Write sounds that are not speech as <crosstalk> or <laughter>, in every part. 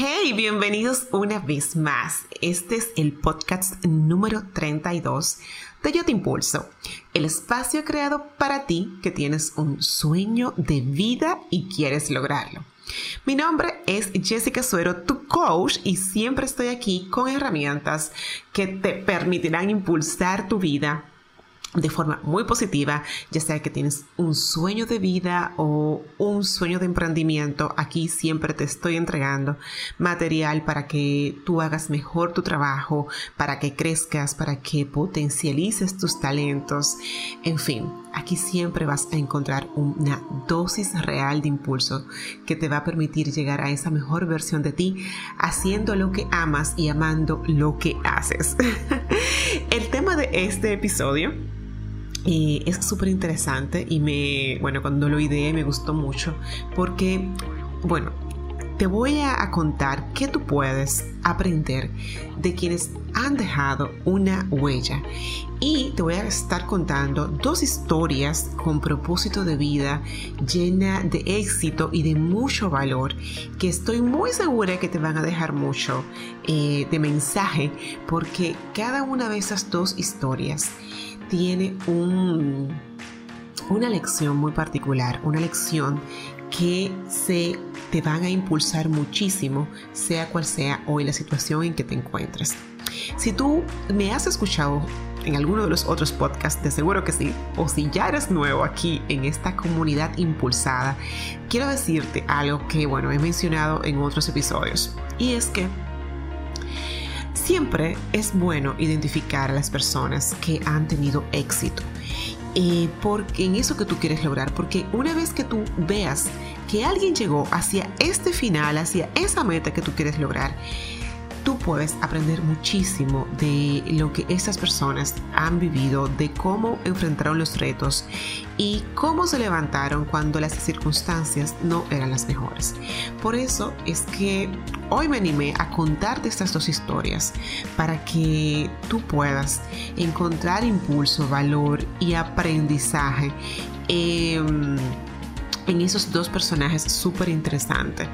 Hey, bienvenidos una vez más. Este es el podcast número 32 de Yo Te Impulso, el espacio creado para ti que tienes un sueño de vida y quieres lograrlo. Mi nombre es Jessica Suero, tu coach, y siempre estoy aquí con herramientas que te permitirán impulsar tu vida de forma muy positiva, ya sea que tienes un sueño de vida o un sueño de emprendimiento, aquí siempre te estoy entregando material para que tú hagas mejor tu trabajo, para que crezcas, para que potencialices tus talentos, en fin, aquí siempre vas a encontrar una dosis real de impulso que te va a permitir llegar a esa mejor versión de ti, haciendo lo que amas y amando lo que haces. <laughs> El tema de este episodio es súper interesante y me, bueno, cuando lo ideé me gustó mucho porque, bueno, te voy a contar qué tú puedes aprender de quienes han dejado una huella. Y te voy a estar contando dos historias con propósito de vida llena de éxito y de mucho valor que estoy muy segura que te van a dejar mucho eh, de mensaje porque cada una de esas dos historias tiene un, una lección muy particular, una lección que se te van a impulsar muchísimo, sea cual sea hoy la situación en que te encuentres. Si tú me has escuchado en alguno de los otros podcasts, de seguro que sí, o si ya eres nuevo aquí en esta comunidad impulsada, quiero decirte algo que, bueno, he mencionado en otros episodios, y es que Siempre es bueno identificar a las personas que han tenido éxito. Eh, porque en eso que tú quieres lograr, porque una vez que tú veas que alguien llegó hacia este final, hacia esa meta que tú quieres lograr, tú puedes aprender muchísimo de lo que esas personas han vivido, de cómo enfrentaron los retos y cómo se levantaron cuando las circunstancias no eran las mejores. Por eso es que hoy me animé a contarte estas dos historias para que tú puedas encontrar impulso, valor y aprendizaje. en esos dos personajes súper interesantes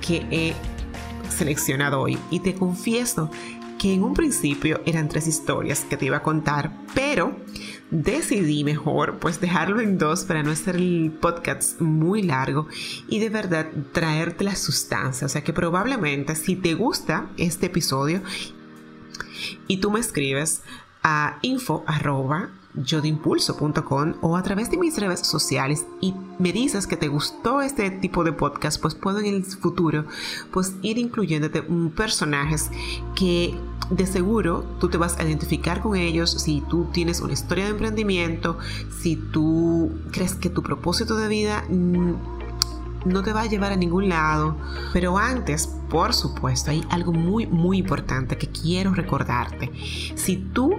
que he seleccionado hoy y te confieso que en un principio eran tres historias que te iba a contar, pero decidí mejor pues dejarlo en dos para no hacer el podcast muy largo y de verdad traerte la sustancia. O sea que probablemente si te gusta este episodio y tú me escribes a info arroba yodimpulso.com o a través de mis redes sociales y me dices que te gustó este tipo de podcast, pues puedo en el futuro pues ir incluyéndote personajes que de seguro tú te vas a identificar con ellos si tú tienes una historia de emprendimiento, si tú crees que tu propósito de vida no te va a llevar a ningún lado. Pero antes, por supuesto, hay algo muy, muy importante que quiero recordarte. Si tú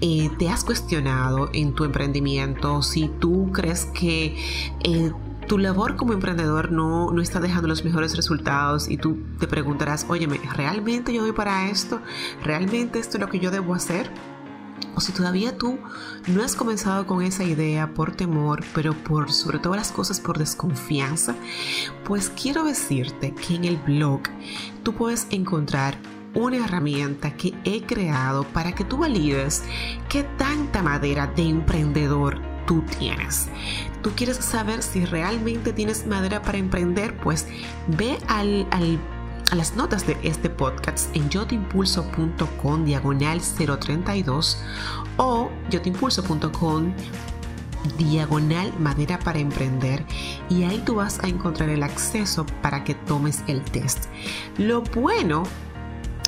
eh, te has cuestionado en tu emprendimiento, si tú crees que eh, tu labor como emprendedor no, no está dejando los mejores resultados y tú te preguntarás, óyeme, ¿realmente yo voy para esto? ¿Realmente esto es lo que yo debo hacer? O si todavía tú no has comenzado con esa idea por temor, pero por sobre todas las cosas por desconfianza, pues quiero decirte que en el blog tú puedes encontrar una herramienta que he creado para que tú valides qué tanta madera de emprendedor tú tienes. ¿Tú quieres saber si realmente tienes madera para emprender? Pues ve al, a las notas de este podcast en yotimpulso.com diagonal 032 o yotimpulso.com diagonal madera para emprender y ahí tú vas a encontrar el acceso para que tomes el test. Lo bueno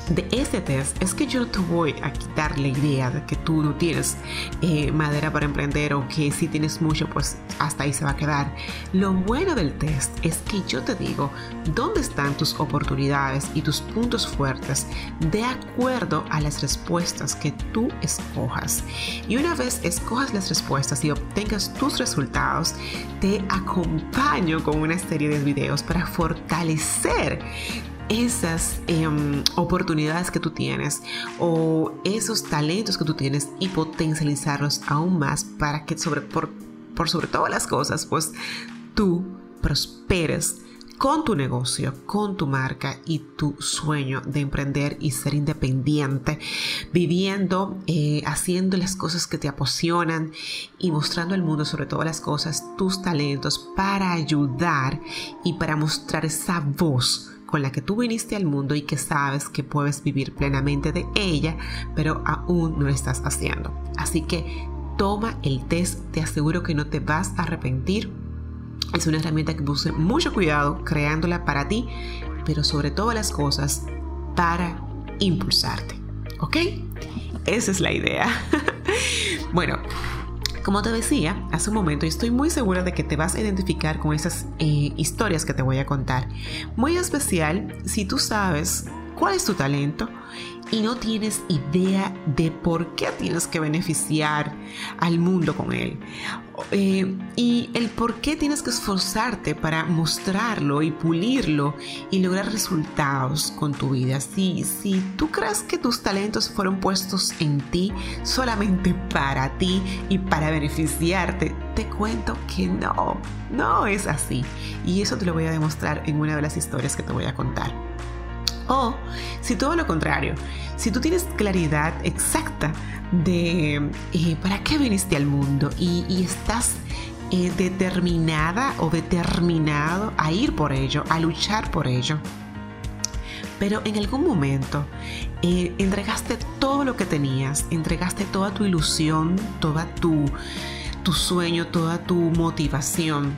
de este test es que yo te voy a quitar la idea de que tú no tienes eh, madera para emprender o que si tienes mucho, pues hasta ahí se va a quedar. Lo bueno del test es que yo te digo dónde están tus oportunidades y tus puntos fuertes de acuerdo a las respuestas que tú escojas. Y una vez escojas las respuestas y obtengas tus resultados, te acompaño con una serie de videos para fortalecer esas em, oportunidades que tú tienes o esos talentos que tú tienes y potencializarlos aún más para que sobre, por, por sobre todas las cosas, pues tú prosperes con tu negocio, con tu marca y tu sueño de emprender y ser independiente, viviendo, eh, haciendo las cosas que te apasionan y mostrando al mundo sobre todas las cosas tus talentos para ayudar y para mostrar esa voz con la que tú viniste al mundo y que sabes que puedes vivir plenamente de ella, pero aún no lo estás haciendo. Así que toma el test, te aseguro que no te vas a arrepentir es una herramienta que puse mucho cuidado creándola para ti, pero sobre todas las cosas para impulsarte. ¿Ok? Esa es la idea. <laughs> bueno, como te decía hace un momento, estoy muy segura de que te vas a identificar con esas eh, historias que te voy a contar. Muy especial si tú sabes cuál es tu talento y no tienes idea de por qué tienes que beneficiar al mundo con él. Eh, y el por qué tienes que esforzarte para mostrarlo y pulirlo y lograr resultados con tu vida. Si, si tú crees que tus talentos fueron puestos en ti solamente para ti y para beneficiarte, te cuento que no, no es así. Y eso te lo voy a demostrar en una de las historias que te voy a contar. O si todo lo contrario, si tú tienes claridad exacta de eh, para qué viniste al mundo y, estás eh, determinada o determinado a ir por ello, a luchar por ello, pero en algún momento eh, entregaste todo lo que tenías, entregaste toda tu ilusión, toda tu, tu sueño, toda tu motivación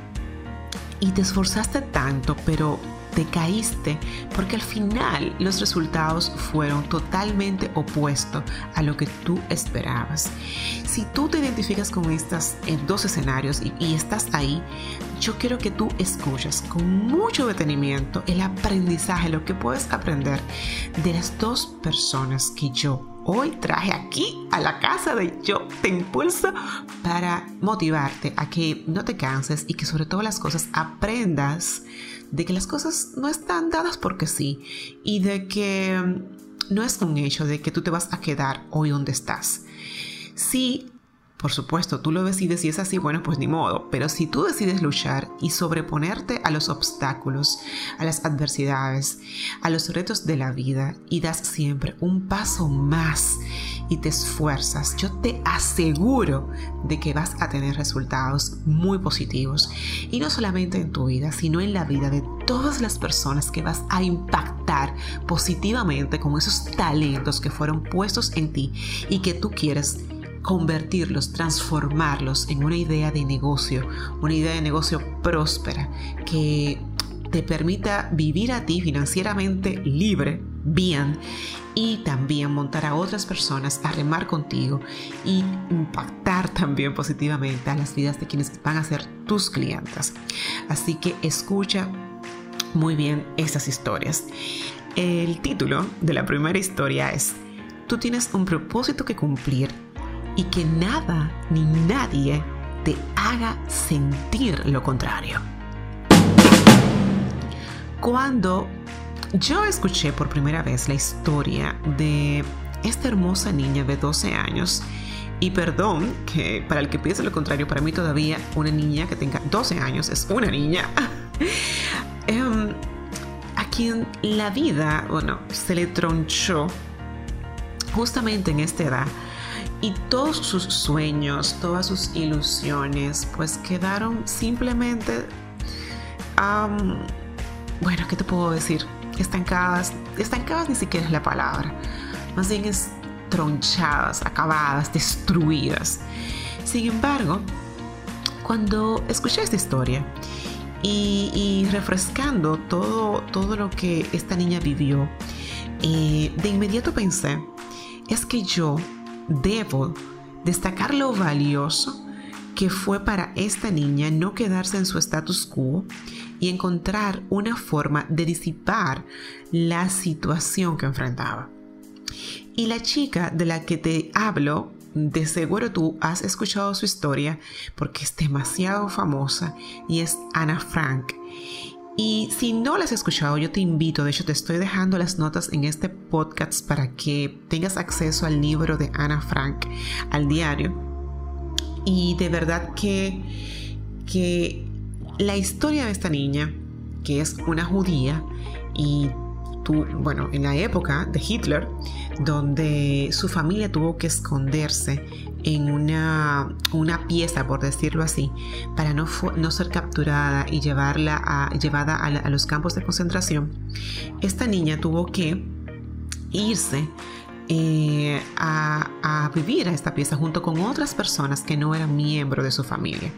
y te esforzaste tanto, pero te caíste porque al final los resultados fueron totalmente opuestos a lo que tú esperabas. Si tú te identificas con estos dos escenarios y, y estás ahí, yo quiero que tú escuches con mucho detenimiento el aprendizaje, lo que puedes aprender de las dos personas que yo hoy traje aquí a la casa de Yo Te Impulso para motivarte a que no te canses y que sobre todas las cosas aprendas de que las cosas no están dadas porque sí y de que mm, no es un hecho de que tú te vas a quedar hoy donde estás. Sí, por supuesto, tú lo decides y es así, bueno, pues ni modo. Pero si tú decides luchar y sobreponerte a los obstáculos, a las adversidades, a los retos de la vida y das siempre un paso más y te esfuerzas, yo te aseguro de que vas a tener resultados muy positivos. Y no solamente en tu vida, sino en la vida de todas las personas que vas a impactar positivamente con esos talentos que fueron puestos en ti y que tú quieres convertirlos, transformarlos en una idea de negocio, una idea de negocio próspera que te permita vivir a ti financieramente libre, bien, y también montar a otras personas a remar contigo y impactar también positivamente a las vidas de quienes van a ser tus clientes. Así que escucha muy bien estas historias. El título de la primera historia es, tú tienes un propósito que cumplir y que nada ni nadie te haga sentir lo contrario. Cuando yo escuché por primera vez la historia de esta hermosa niña de 12 años, y perdón que para el que piense lo contrario, para mí todavía una niña que tenga 12 años es una niña, <laughs> em, a quien la vida, bueno, se le tronchó justamente en esta edad y todos sus sueños, todas sus ilusiones, pues quedaron simplemente, bueno, ¿qué te puedo decir? Estancadas, estancadas ni siquiera es la palabra, más bien es tronchadas, acabadas, destruidas. Sin embargo, cuando escuché esta historia y, refrescando todo, todo lo que esta niña vivió, eh, de inmediato pensé, es que yo debo destacar lo valioso que fue para esta niña no quedarse en su status quo y encontrar una forma de disipar la situación que enfrentaba. Y la chica de la que te hablo, de seguro tú has escuchado su historia porque es demasiado famosa y es Ana Frank. Y si no las has escuchado, yo te invito, de hecho te estoy dejando las notas en este podcast para que tengas acceso al libro de Ana Frank, al diario. Y de verdad que, que la historia de esta niña que es una judía y bueno, en la época de Hitler, donde su familia tuvo que esconderse en una, una pieza, por decirlo así, para no, no ser capturada y llevarla a, llevada a, los campos de concentración, esta niña tuvo que irse eh, a, vivir a esta pieza junto con otras personas que no eran miembros de su familia.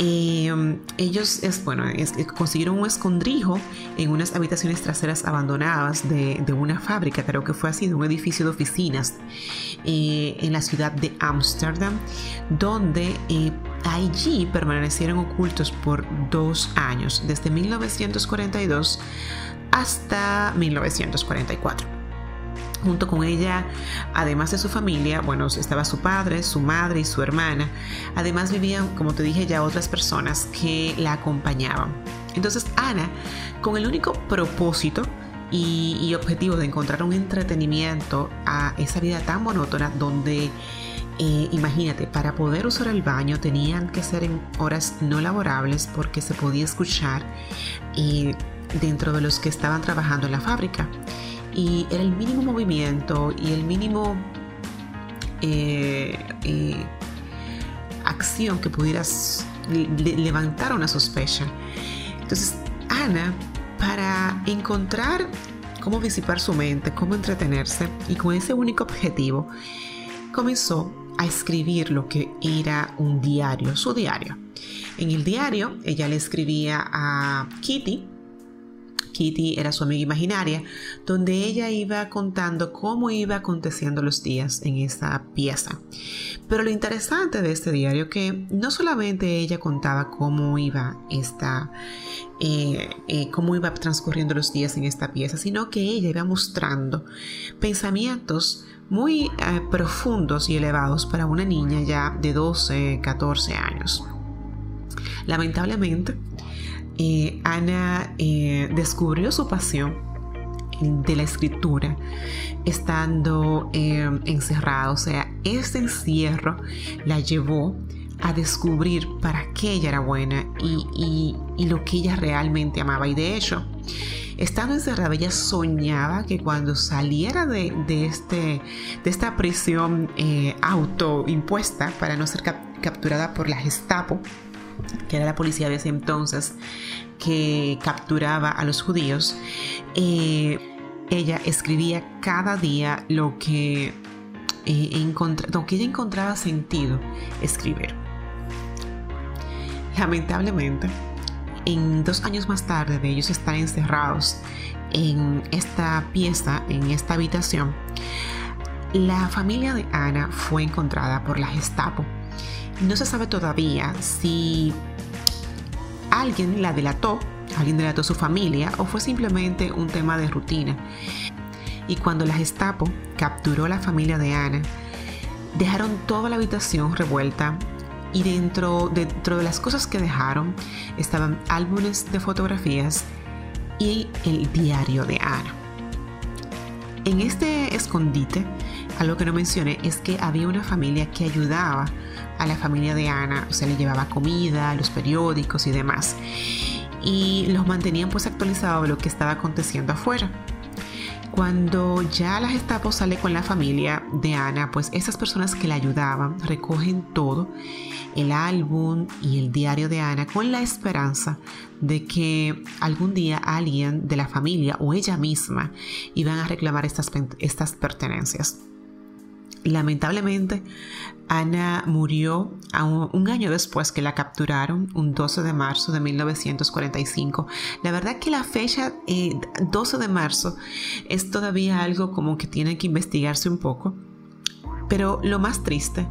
Em, ellos bueno, consiguieron un escondrijo en unas habitaciones traseras abandonadas de, una fábrica, creo que fue así, de un edificio de oficinas eh, en la ciudad de Ámsterdam, donde eh, allí permanecieron ocultos por dos años, desde 1942 hasta 1944. Junto con ella, además de su familia, bueno, estaba su padre, su madre y su hermana. Además vivían, como te dije ya, otras personas que la acompañaban. Entonces Ana, con el único propósito y, objetivo de encontrar un entretenimiento a esa vida tan monótona donde eh, imagínate, para poder usar el baño tenían que ser en horas no laborables porque se podía escuchar eh, dentro de los que estaban trabajando en la fábrica y era el mínimo movimiento y el mínimo eh, eh, acción que pudieras levantar una sospecha. Entonces, Ana, para encontrar cómo disipar su mente, cómo entretenerse y con ese único objetivo, comenzó a escribir lo que era un diario, su diario. En el diario ella le escribía a Kitty, Kitty era su amiga imaginaria, donde ella iba contando cómo iba aconteciendo los días en esa pieza. Pero lo interesante de este diario que no solamente ella contaba cómo iba esta, eh, eh, cómo iba transcurriendo los días en esta pieza, sino que ella iba mostrando pensamientos muy eh, profundos y elevados para una niña ya de 12, 14 años. Lamentablemente, eh, Ana eh, descubrió su pasión de la escritura estando eh, encerrada. O sea, este encierro la llevó a descubrir para qué ella era buena y, lo que ella realmente amaba. Y de hecho, estando encerrada, ella soñaba que cuando saliera de, este, de esta prisión autoimpuesta para no ser capturada por la Gestapo, que era la policía de ese entonces, que capturaba a los judíos, eh, ella escribía cada día lo que, eh, lo que ella encontraba sentido escribir. Lamentablemente, en dos años más tarde de ellos estar encerrados en esta pieza, en esta habitación, la familia de Ana fue encontrada por la Gestapo no se sabe todavía si alguien la delató, alguien delató a su familia o fue simplemente un tema de rutina. Y cuando la Gestapo capturó a la familia de Ana, dejaron toda la habitación revuelta y dentro, dentro de las cosas que dejaron estaban álbumes de fotografías y el diario de Ana. En este escondite, algo que no mencioné es que había una familia que ayudaba a la familia de Ana, o sea, le llevaba comida, los periódicos y demás. Y los mantenían pues actualizados de lo que estaba aconteciendo afuera. Cuando ya la Gestapo sale con la familia de Ana, pues esas personas que la ayudaban recogen todo, el álbum y el diario de Ana, con la esperanza de que algún día alguien de la familia o ella misma iban a reclamar estas, estas pertenencias. Lamentablemente, Ana murió un, año después que la capturaron, un 12 de marzo de 1945. La verdad que la fecha 12 eh, de marzo es todavía algo como que tiene que investigarse un poco. Pero lo más triste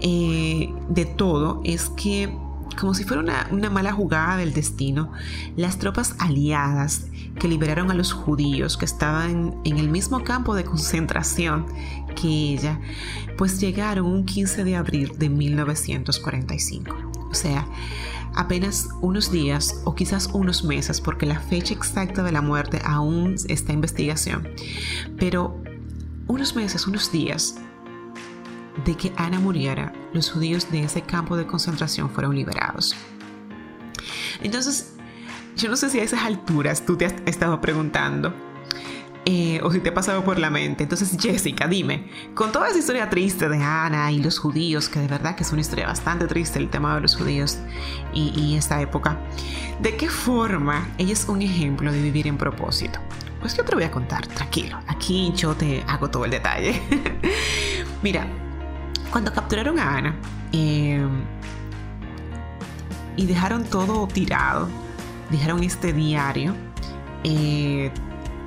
eh, de todo es que como si fuera una, mala jugada del destino, las tropas aliadas que liberaron a los judíos que estaban en el mismo campo de concentración que ella, pues llegaron un 15 de abril de 1945. O sea, apenas unos días o quizás unos meses, porque la fecha exacta de la muerte aún está en investigación, pero unos meses, unos días de que Ana muriera, los judíos de ese campo de concentración fueron liberados. Entonces, yo no sé si a esas alturas tú te has estado preguntando eh, o si te ha pasado por la mente. Entonces, Jessica, dime, con toda esa historia triste de Ana y los judíos, que de verdad que es una historia bastante triste el tema de los judíos y, esta época, ¿de qué forma ella es un ejemplo de vivir en propósito? Pues yo te lo voy a contar, tranquilo. Aquí yo te hago todo el detalle. <laughs> Mira, cuando capturaron a Ana eh, y dejaron todo tirado, dejaron este diario eh,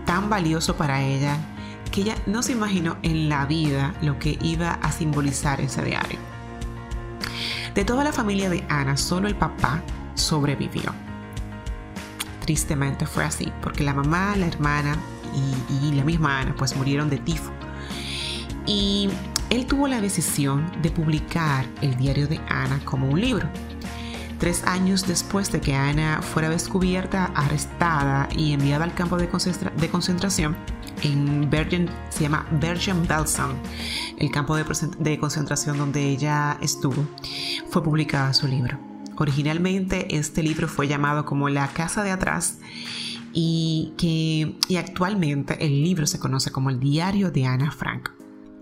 tan valioso para ella que ella no se imaginó en la vida lo que iba a simbolizar ese diario. De toda la familia de Ana, solo el papá sobrevivió. Tristemente fue así, porque la mamá, la hermana y, y la misma Ana pues murieron de tifo. Y él tuvo la decisión de publicar el diario de Ana como un libro. Tres años después de que Ana fuera descubierta, arrestada y enviada al campo de, concentración, en Bergen, se llama Bergen-Belsen, el campo de, de concentración donde ella estuvo, fue publicado su libro. Originalmente este libro fue llamado como La Casa de Atrás y, que, y actualmente el libro se conoce como el Diario de Ana Frank.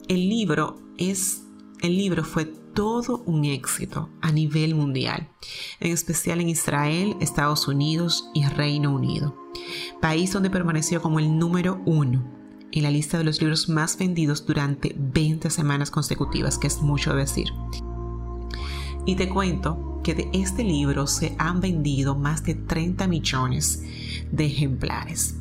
El libro es el libro fue todo un éxito a nivel mundial, en especial en Israel, Estados Unidos y Reino Unido, país donde permaneció como el número uno en la lista de los libros más vendidos durante 20 semanas consecutivas, que es mucho decir. Y te cuento que de este libro se han vendido más de 30 millones de ejemplares.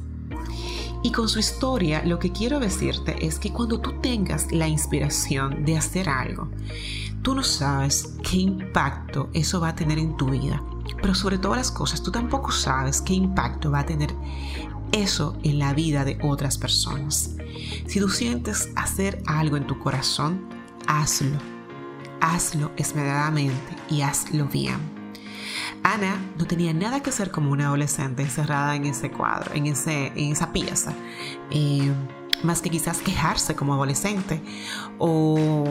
Y con su historia lo que quiero decirte es que cuando tú tengas la inspiración de hacer algo, tú no sabes qué impacto eso va a tener en tu vida. Pero sobre todas las cosas, tú tampoco sabes qué impacto va a tener eso en la vida de otras personas. Si tú sientes hacer algo en tu corazón, hazlo. Hazlo esmeradamente y hazlo bien. Ana no tenía nada que hacer como una adolescente encerrada en ese cuadro, en, ese, en esa pieza, eh, más que quizás quejarse como adolescente o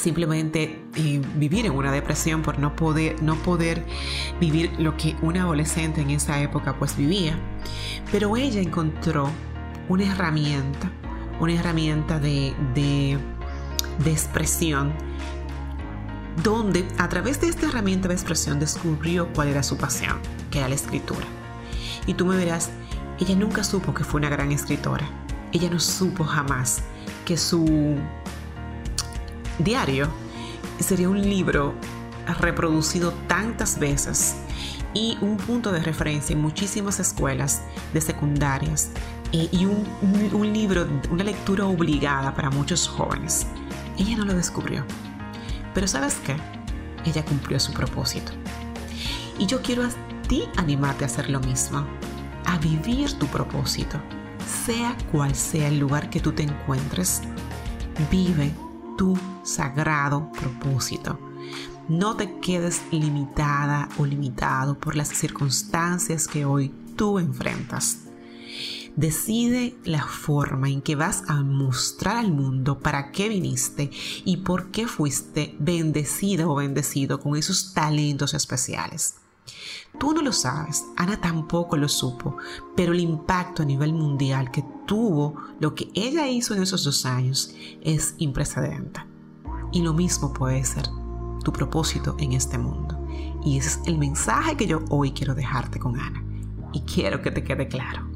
simplemente vivir en una depresión por no poder, no poder vivir lo que una adolescente en esa época pues vivía. Pero ella encontró una herramienta, una herramienta de, de, de expresión donde a través de esta herramienta de expresión descubrió cuál era su pasión, que era la escritura. Y tú me verás, ella nunca supo que fue una gran escritora. Ella no supo jamás que su diario sería un libro reproducido tantas veces y un punto de referencia en muchísimas escuelas de secundarias eh, y un, un libro, una lectura obligada para muchos jóvenes. Ella no lo descubrió. Pero sabes qué? Ella cumplió su propósito. Y yo quiero a ti animarte a hacer lo mismo, a vivir tu propósito, sea cual sea el lugar que tú te encuentres. Vive tu sagrado propósito. No te quedes limitada o limitado por las circunstancias que hoy tú enfrentas. Decide la forma en que vas a mostrar al mundo para qué viniste y por qué fuiste bendecida o bendecido con esos talentos especiales. Tú no lo sabes, Ana tampoco lo supo, pero el impacto a nivel mundial que tuvo lo que ella hizo en esos dos años es imprecedente. Y lo mismo puede ser tu propósito en este mundo. Y ese es el mensaje que yo hoy quiero dejarte con Ana. Y quiero que te quede claro.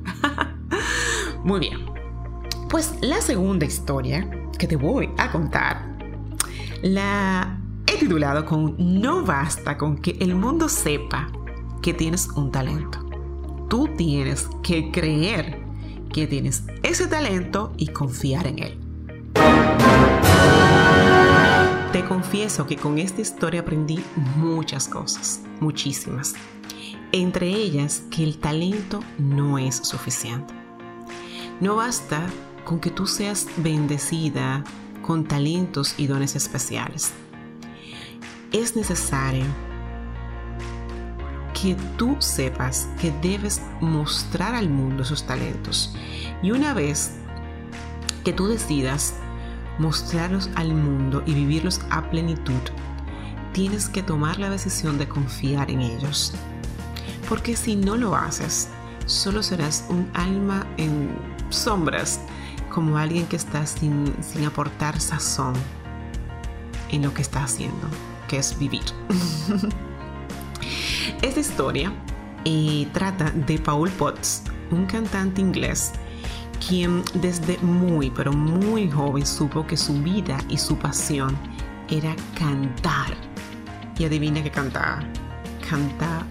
<laughs> Muy bien. Pues la segunda historia que te voy a contar la he titulado con No basta con que el mundo sepa que tienes un talento. Tú tienes que creer que tienes ese talento y confiar en él. Te confieso que con esta historia aprendí muchas cosas, muchísimas. Entre ellas que el talento no es suficiente. No basta con que tú seas bendecida con talentos y dones especiales. Es necesario que tú sepas que debes mostrar al mundo esos talentos. Y una vez que tú decidas mostrarlos al mundo y vivirlos a plenitud, tienes que tomar la decisión de confiar en ellos. porque si no lo haces, solo serás un alma en sombras, como alguien que está sin, sin aportar sazón en lo que está haciendo, es vivir. <laughs> Esta historia eh, trata de Paul Potts, un cantante inglés quien desde muy, pero muy joven supo que su vida y su pasión era cantar. Y adivina que cantaba. Canta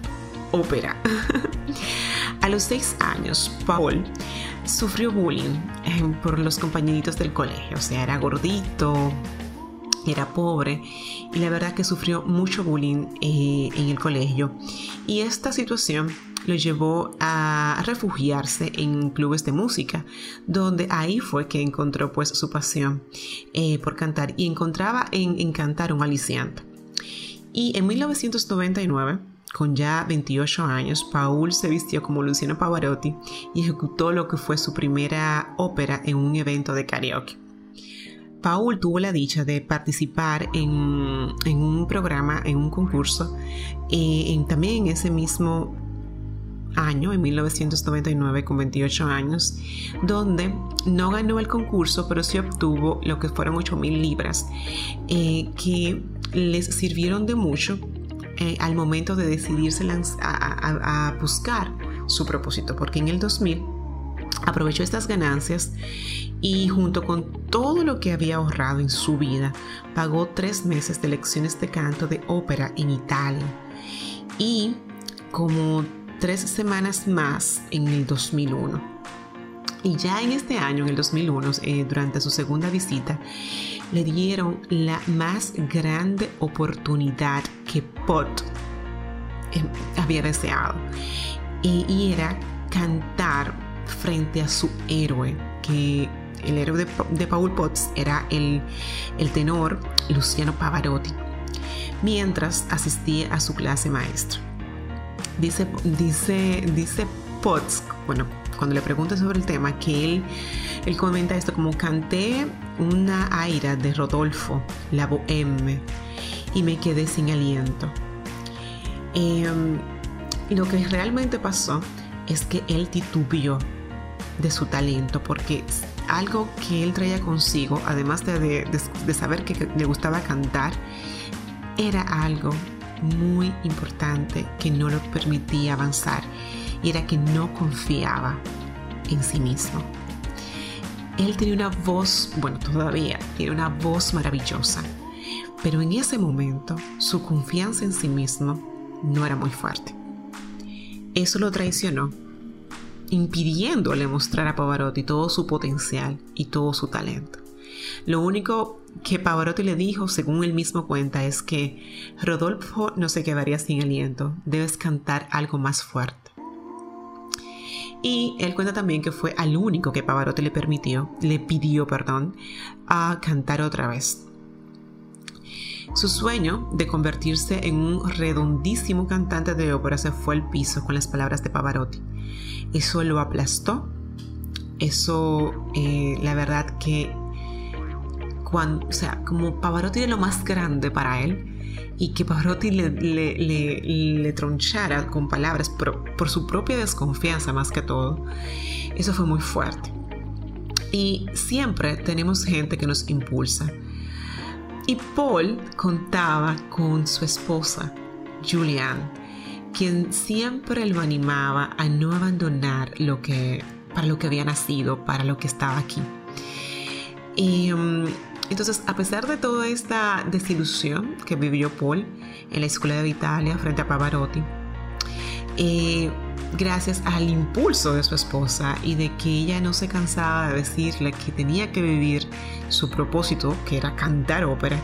ópera. <laughs> A los seis años, Paul sufrió bullying eh, por los compañeritos del colegio. O sea, era gordito, era pobre y la verdad que sufrió mucho bullying eh, en el colegio. Y esta situación lo llevó a refugiarse en clubes de música, donde ahí fue que encontró pues su pasión eh, por cantar y encontraba en, cantar un aliciante. Y en 1999, con ya 28 años, Paul se vistió como Luciano Pavarotti y ejecutó lo que fue su primera ópera en un evento de karaoke. Paul tuvo la dicha de participar en, un programa, en un concurso, eh, también en ese mismo año, en 1999, con 28 años, donde no ganó el concurso, pero sí obtuvo lo que fueron 8 mil libras, eh, que les sirvieron de mucho eh, al momento de decidirse a, a buscar su propósito, porque en el 2000 aprovechó estas ganancias y junto con todo lo que había ahorrado en su vida, pagó tres meses de lecciones de canto de ópera en Italia. Y como tres semanas más en el 2001. Y ya en este año, en el 2001, eh, durante su segunda visita, le dieron la más grande oportunidad que Pot eh, había deseado. y era cantar frente a su héroe, que el héroe de, Paul Potts era el, el tenor Luciano Pavarotti, mientras asistía a su clase maestra. Dice, dice, dice Potts, bueno, cuando le pregunto sobre el tema, que él, él comenta esto como canté una aira de Rodolfo, la bohème, y me quedé sin aliento. Em, lo que realmente pasó es que él titubeó de su talento, porque algo que él traía consigo, además de, de saber que le gustaba cantar, era algo muy importante que no lo permitía avanzar y era que no confiaba en sí mismo. Él tenía una voz, bueno, todavía tiene una voz maravillosa, pero en ese momento su confianza en sí mismo no era muy fuerte. Eso lo traicionó, impidiéndole mostrar a Pavarotti todo su potencial y todo su talento. Lo único que Pavarotti le dijo, según él mismo cuenta, es que Rodolfo no se quedaría sin aliento, debes cantar algo más fuerte. Y él cuenta también que fue al único que Pavarotti le permitió, le pidió, perdón, a cantar otra vez. Su sueño de convertirse en un redondísimo cantante de ópera se fue al piso con las palabras de Pavarotti. Eso lo aplastó. Eso, eh, la verdad que o sea, como Pavarotti era lo más grande para él y que Pavarotti le, le, tronchara con palabras por, por su propia desconfianza más que todo, eso fue muy fuerte. Y siempre tenemos gente que nos impulsa. Y Paul contaba con su esposa, Julianne, quien siempre lo animaba a no abandonar lo que, para lo que había nacido, para lo que estaba aquí. Y mm, entonces, a pesar de toda esta desilusión que vivió Paul en la escuela de Italia frente a Pavarotti, eh, gracias al impulso de su esposa y de que ella no se cansaba de decirle que tenía que vivir su propósito, que era cantar ópera,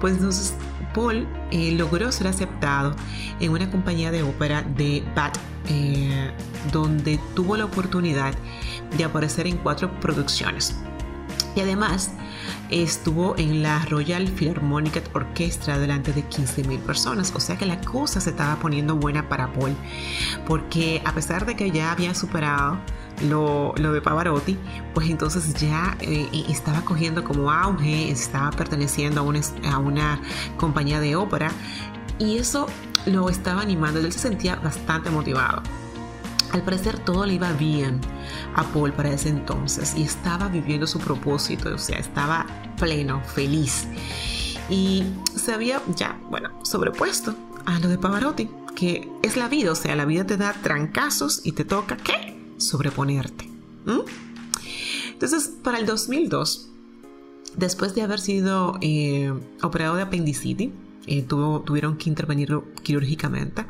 pues entonces Paul eh, logró ser aceptado en una compañía de ópera de Bath, eh, donde tuvo la oportunidad de aparecer en cuatro producciones. Y además estuvo en la Royal Philharmonic Orchestra delante de 15.000 personas. O sea que la cosa se estaba poniendo buena para Paul. Porque a pesar de que ya había superado lo, de Pavarotti, pues entonces ya eh, estaba cogiendo como auge, estaba perteneciendo a una, a una compañía de ópera. Y eso lo estaba animando, él se sentía bastante motivado. Al parecer todo le iba bien a Paul para ese entonces y estaba viviendo su propósito, o sea, estaba pleno, feliz. Y se había ya, bueno, sobrepuesto a lo de Pavarotti, que es la vida, o sea, la vida te da trancazos y te toca, ¿qué? Sobreponerte. Entonces, para el 2002, después de haber sido eh, operado de apendicitis, tuvieron que intervenirlo quirúrgicamente.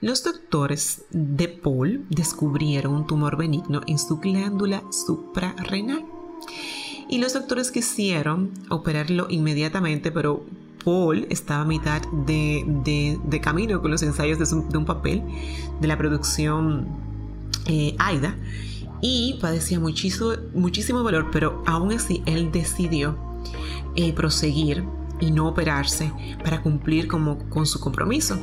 Los doctores de Paul descubrieron un tumor benigno en su glándula suprarrenal. Y los doctores quisieron operarlo inmediatamente, pero Paul estaba a mitad de, camino con los ensayos de, un papel de la producción eh, AIDA y padecía muchísimo, muchísimo dolor, pero aún así él decidió eh, proseguir y no operarse para cumplir como, con su compromiso.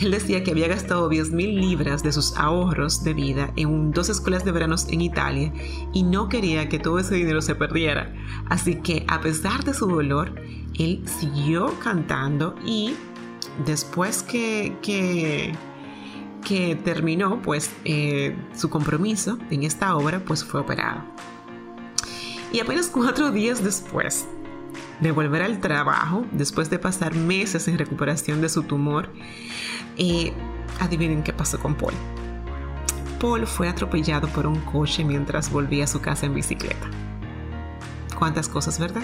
Él decía que había gastado 10 mil libras de sus ahorros de vida en dos escuelas de veranos en Italia y no quería que todo ese dinero se perdiera. Así que a pesar de su dolor, él siguió cantando y después que, que, terminó pues eh, su compromiso en esta obra, pues fue operado. Y apenas cuatro días después de volver al trabajo, después de pasar meses en recuperación de su tumor, eh, adivinen qué pasó con Paul. Paul fue atropellado por un coche mientras volvía a su casa en bicicleta. Cuántas cosas, ¿verdad?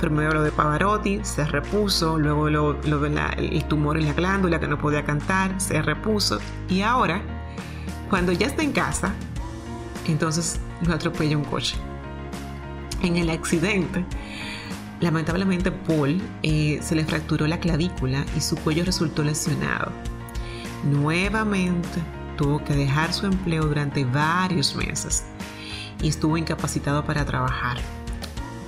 Primero lo de Pavarotti, se repuso, luego lo, el tumor en la glándula que no podía cantar, se repuso. Y ahora, cuando ya está en casa, entonces lo atropella un coche. En el accidente, Lamentablemente Paul eh, se le fracturó la clavícula y su cuello resultó lesionado. Nuevamente tuvo que dejar su empleo durante varios meses y estuvo incapacitado para trabajar.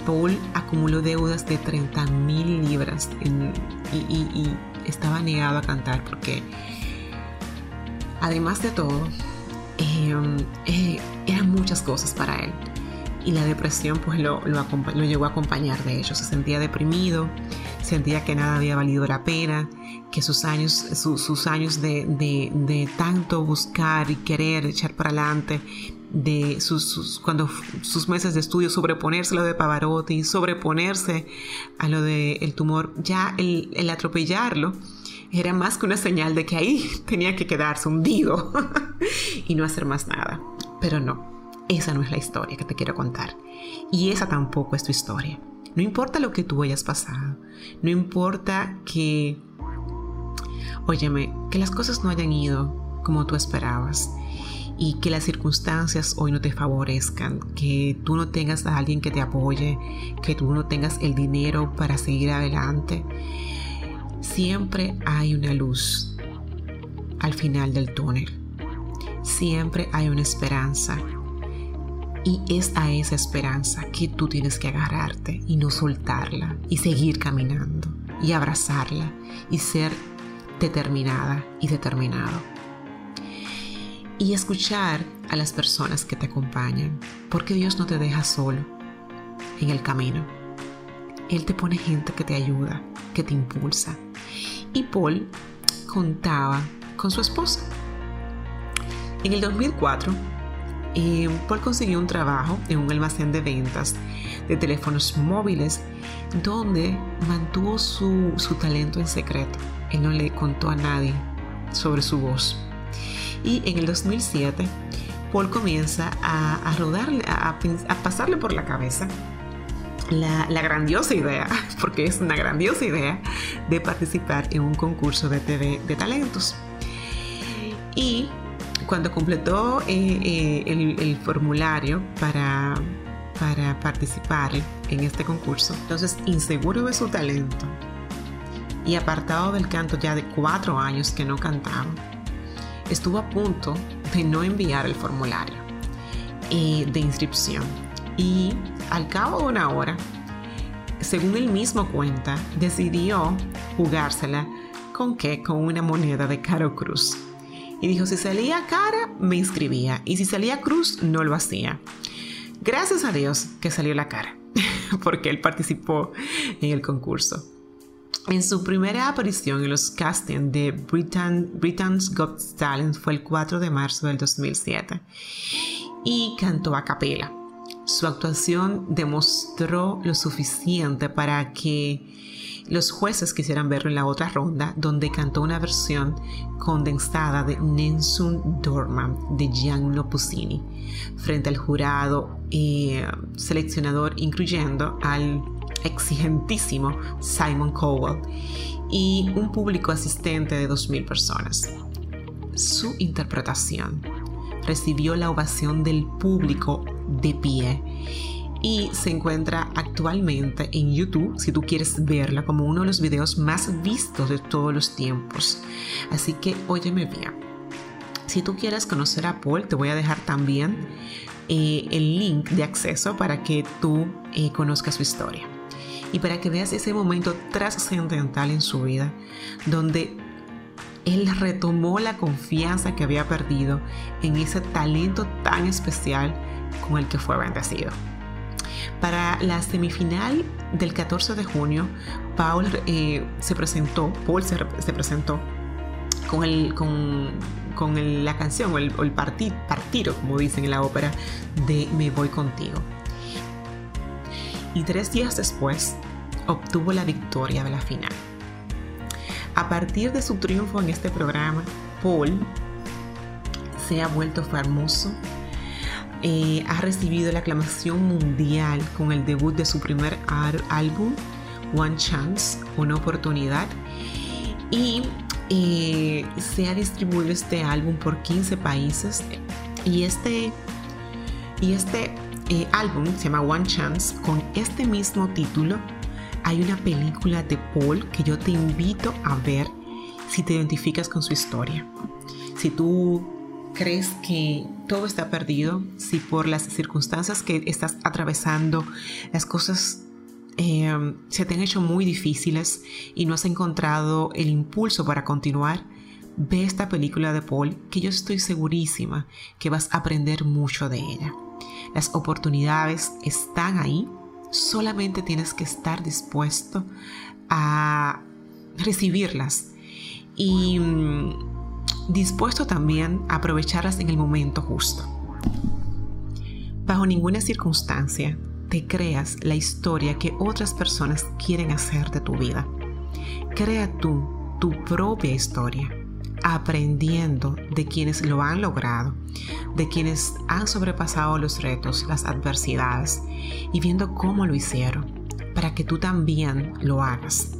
Paul acumuló deudas de 30 mil libras y, estaba negado a cantar porque además de todo em, eh, eran muchas cosas para él y la depresión pues lo, lo, lo, llegó a acompañar de hecho. Se sentía deprimido, sentía que nada había valido la pena, que sus años, sus años de, de, tanto buscar y querer echar para adelante, de sus, cuando sus meses de estudio, sobreponerse a lo de Pavarotti, sobreponerse a lo del el tumor, ya el, el atropellarlo era más que una señal de que ahí <laughs> tenía que quedarse hundido <laughs> y no hacer más nada. Pero no, esa no es la historia que te quiero contar. Y esa tampoco es tu historia. No importa lo que tú hayas pasado. No importa que, óyeme, que las cosas no hayan ido como tú esperabas y que las circunstancias hoy no te favorezcan, que tú no tengas a alguien que te apoye, que tú no tengas el dinero para seguir adelante. Siempre hay una luz al final del túnel. Siempre hay una esperanza y es a esa esperanza que tú tienes que agarrarte y no soltarla y seguir caminando y abrazarla y ser determinada y determinado. Y escuchar a las personas que te acompañan, porque Dios no te deja solo en el camino. Él te pone gente que te ayuda, que te impulsa. Y Paul contaba con su esposa. En el 2004, Paul consiguió un trabajo en un almacén de ventas de teléfonos móviles donde mantuvo su, talento en secreto. Él no le contó a nadie sobre su voz. Y en el 2007, Paul comienza a, a rodarle, a, pasarle por la cabeza la, la, grandiosa idea, <laughs> porque es una grandiosa idea, de participar en un concurso de TV de talentos. Y cuando completó eh, eh, el, formulario para, participar en este concurso, entonces inseguro de su talento y apartado del canto ya de cuatro años que no cantaba, estuvo a punto de no enviar el formulario eh, de inscripción. Y al cabo de una hora, según él mismo cuenta, decidió jugársela con qué? Con una moneda de Caro Cruz. Y dijo, si salía cara, me inscribía. Y si salía cruz, no lo hacía. Gracias a Dios que salió la cara, <laughs> porque él participó en el concurso. En su primera aparición en los castings de Britain, Britain's Got Talent fue el 4 de marzo del 2007 y cantó a capela. Su actuación demostró lo suficiente para que los jueces quisieran verlo en la otra ronda, donde cantó una versión condensada de Nensun Dorman de Gianno Puccini, frente al jurado eh, seleccionador, incluyendo al exigentísimo Simon Cowell y un público asistente de 2.000 personas. Su interpretación recibió la ovación del público de pie y se encuentra actualmente en YouTube si tú quieres verla como uno de los videos más vistos de todos los tiempos. Así que óyeme bien. Si tú quieres conocer a Paul, te voy a dejar también eh, el link de acceso para que tú eh, conozcas su historia y para que veas ese momento trascendental en su vida donde él retomó la confianza que había perdido en ese talento tan especial con el que fue bendecido. Para la semifinal del 14 de junio, Paul eh, se presentó, Paul se, presentó con, la canción o el, el partido, como dicen en la ópera, de Me voy contigo. Y tres días después obtuvo la victoria de la final. A partir de su triunfo en este programa, Paul se ha vuelto famoso eh, ha recibido la aclamación mundial con el debut de su primer álbum, One Chance, una oportunidad. Y eh, se ha distribuido este álbum por 15 países. Y este, y este eh, álbum se llama One Chance. Con este mismo título hay una película de Paul que yo te invito a ver si te identificas con su historia. Si tú crees que todo está perdido, si por las circunstancias que estás atravesando las cosas eh, se te han hecho muy difíciles y no has encontrado el impulso para continuar, ve esta película de Paul que yo estoy segurísima que vas a aprender mucho de ella. Las oportunidades están ahí, solamente tienes que estar dispuesto a recibirlas. Y mm, dispuesto también a aprovecharlas en el momento justo. Bajo ninguna circunstancia te creas la historia que otras personas quieren hacer de tu vida. Crea tú tu propia historia, aprendiendo de quienes lo han logrado, de quienes han sobrepasado los retos, las adversidades y viendo cómo lo hicieron, para que tú también lo hagas.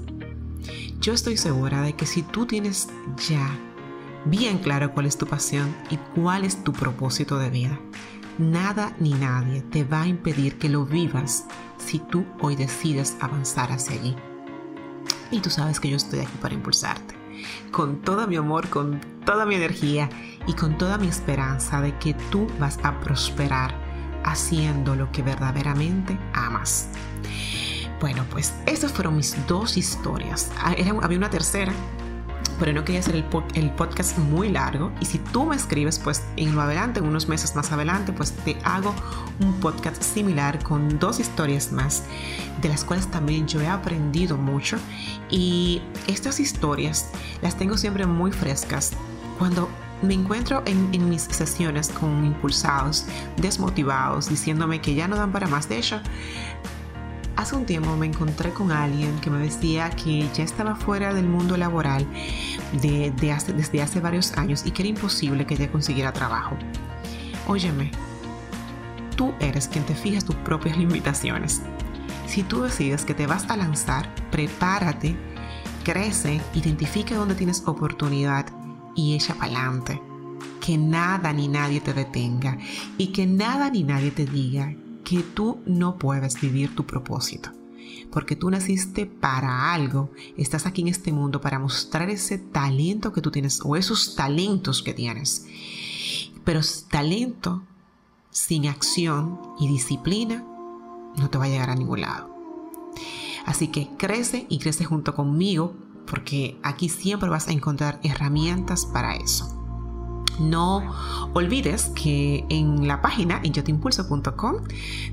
Yo estoy segura de que si tú tienes ya bien claro cuál es tu pasión y cuál es tu propósito de vida. Nada ni nadie te va a impedir que lo vivas si tú hoy decides avanzar hacia allí. Y tú sabes que yo estoy aquí para impulsarte, con todo mi amor, con toda mi energía y con toda mi esperanza de que tú vas a prosperar haciendo lo que verdaderamente amas. Bueno, pues esas fueron mis dos historias. Ah, había una tercera pero no quería hacer el, podcast muy largo. Y si tú me escribes, pues en lo adelante, en unos meses más adelante, pues te hago un podcast similar con dos historias más, de las cuales también yo he aprendido mucho. Y estas historias las tengo siempre muy frescas. Cuando me encuentro en, en, mis sesiones con impulsados, desmotivados, diciéndome que ya no dan para más. De hecho, Hace un tiempo me encontré con alguien que me decía que ya estaba fuera del mundo laboral de, desde hace varios años y que era imposible que ella consiguiera trabajo. Óyeme, tú eres quien te fijas tus propias limitaciones. Si tú decides que te vas a lanzar, prepárate, crece, identifica dónde tienes oportunidad y echa para adelante. Que nada ni nadie te detenga y que nada ni nadie te diga que tú no puedes vivir tu propósito. Porque tú naciste para algo, estás aquí en este mundo para mostrar ese talento que tú tienes o esos talentos que tienes. Pero talento sin acción y disciplina no te va a llegar a ningún lado. Así que crece y crece junto conmigo porque aquí siempre vas a encontrar herramientas para eso. No olvides que en la página en yotimpulso.com,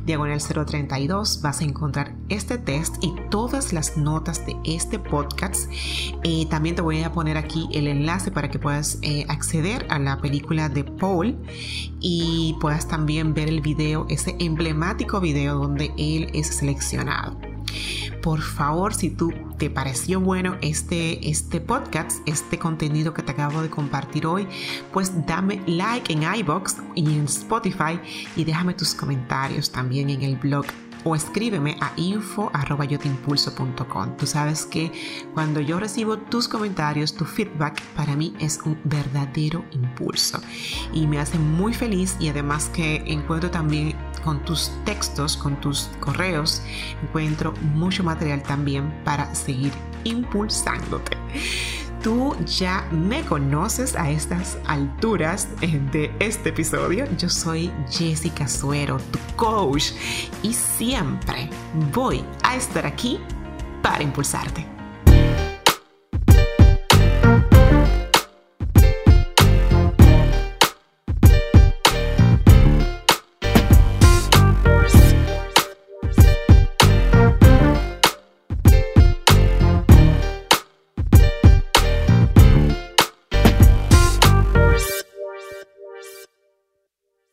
diagonal 032, vas a encontrar este test y todas las notas de este podcast. Eh, también te voy a poner aquí el enlace para que puedas eh, acceder a la película de Paul y puedas también ver el video, ese emblemático video donde él es seleccionado por favor, si tú te pareció bueno este, este podcast, este contenido que te acabo de compartir hoy, pues dame like en iBox y en Spotify y déjame tus comentarios también en el blog o escríbeme a info.yotimpulso.com. Tú sabes que cuando yo recibo tus comentarios, tu feedback, para mí es un verdadero impulso y me hace muy feliz y además que encuentro también con tus textos, con tus correos, encuentro mucho material también para seguir impulsándote. Tú ya me conoces a estas alturas de este episodio. Yo soy Jessica Suero, tu coach, y siempre voy a estar aquí para impulsarte.